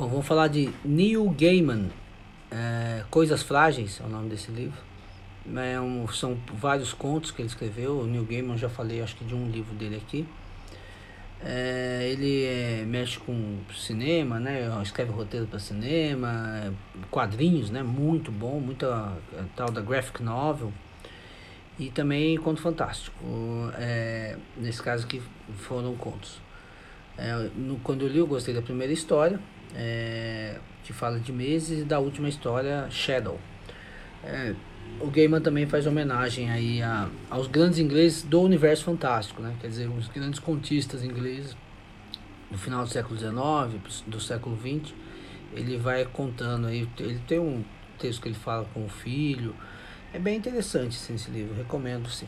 Bom, vamos falar de Neil Gaiman, é, Coisas Frágeis é o nome desse livro. É um, são vários contos que ele escreveu. O Neil Gaiman já falei, acho que de um livro dele aqui. É, ele é, mexe com cinema, né? Escreve roteiro para cinema, quadrinhos, né? Muito bom, muita tal da graphic novel e também conto fantástico. É, nesse caso aqui foram contos. É, no, quando eu li, eu gostei da primeira história, é, que fala de meses, e da última história, Shadow. É, o Gaiman também faz homenagem aí a, aos grandes ingleses do universo fantástico, né? Quer dizer, os grandes contistas ingleses do final do século XIX, do século XX. Ele vai contando aí, ele tem um texto que ele fala com o filho. É bem interessante sim, esse livro, recomendo sim.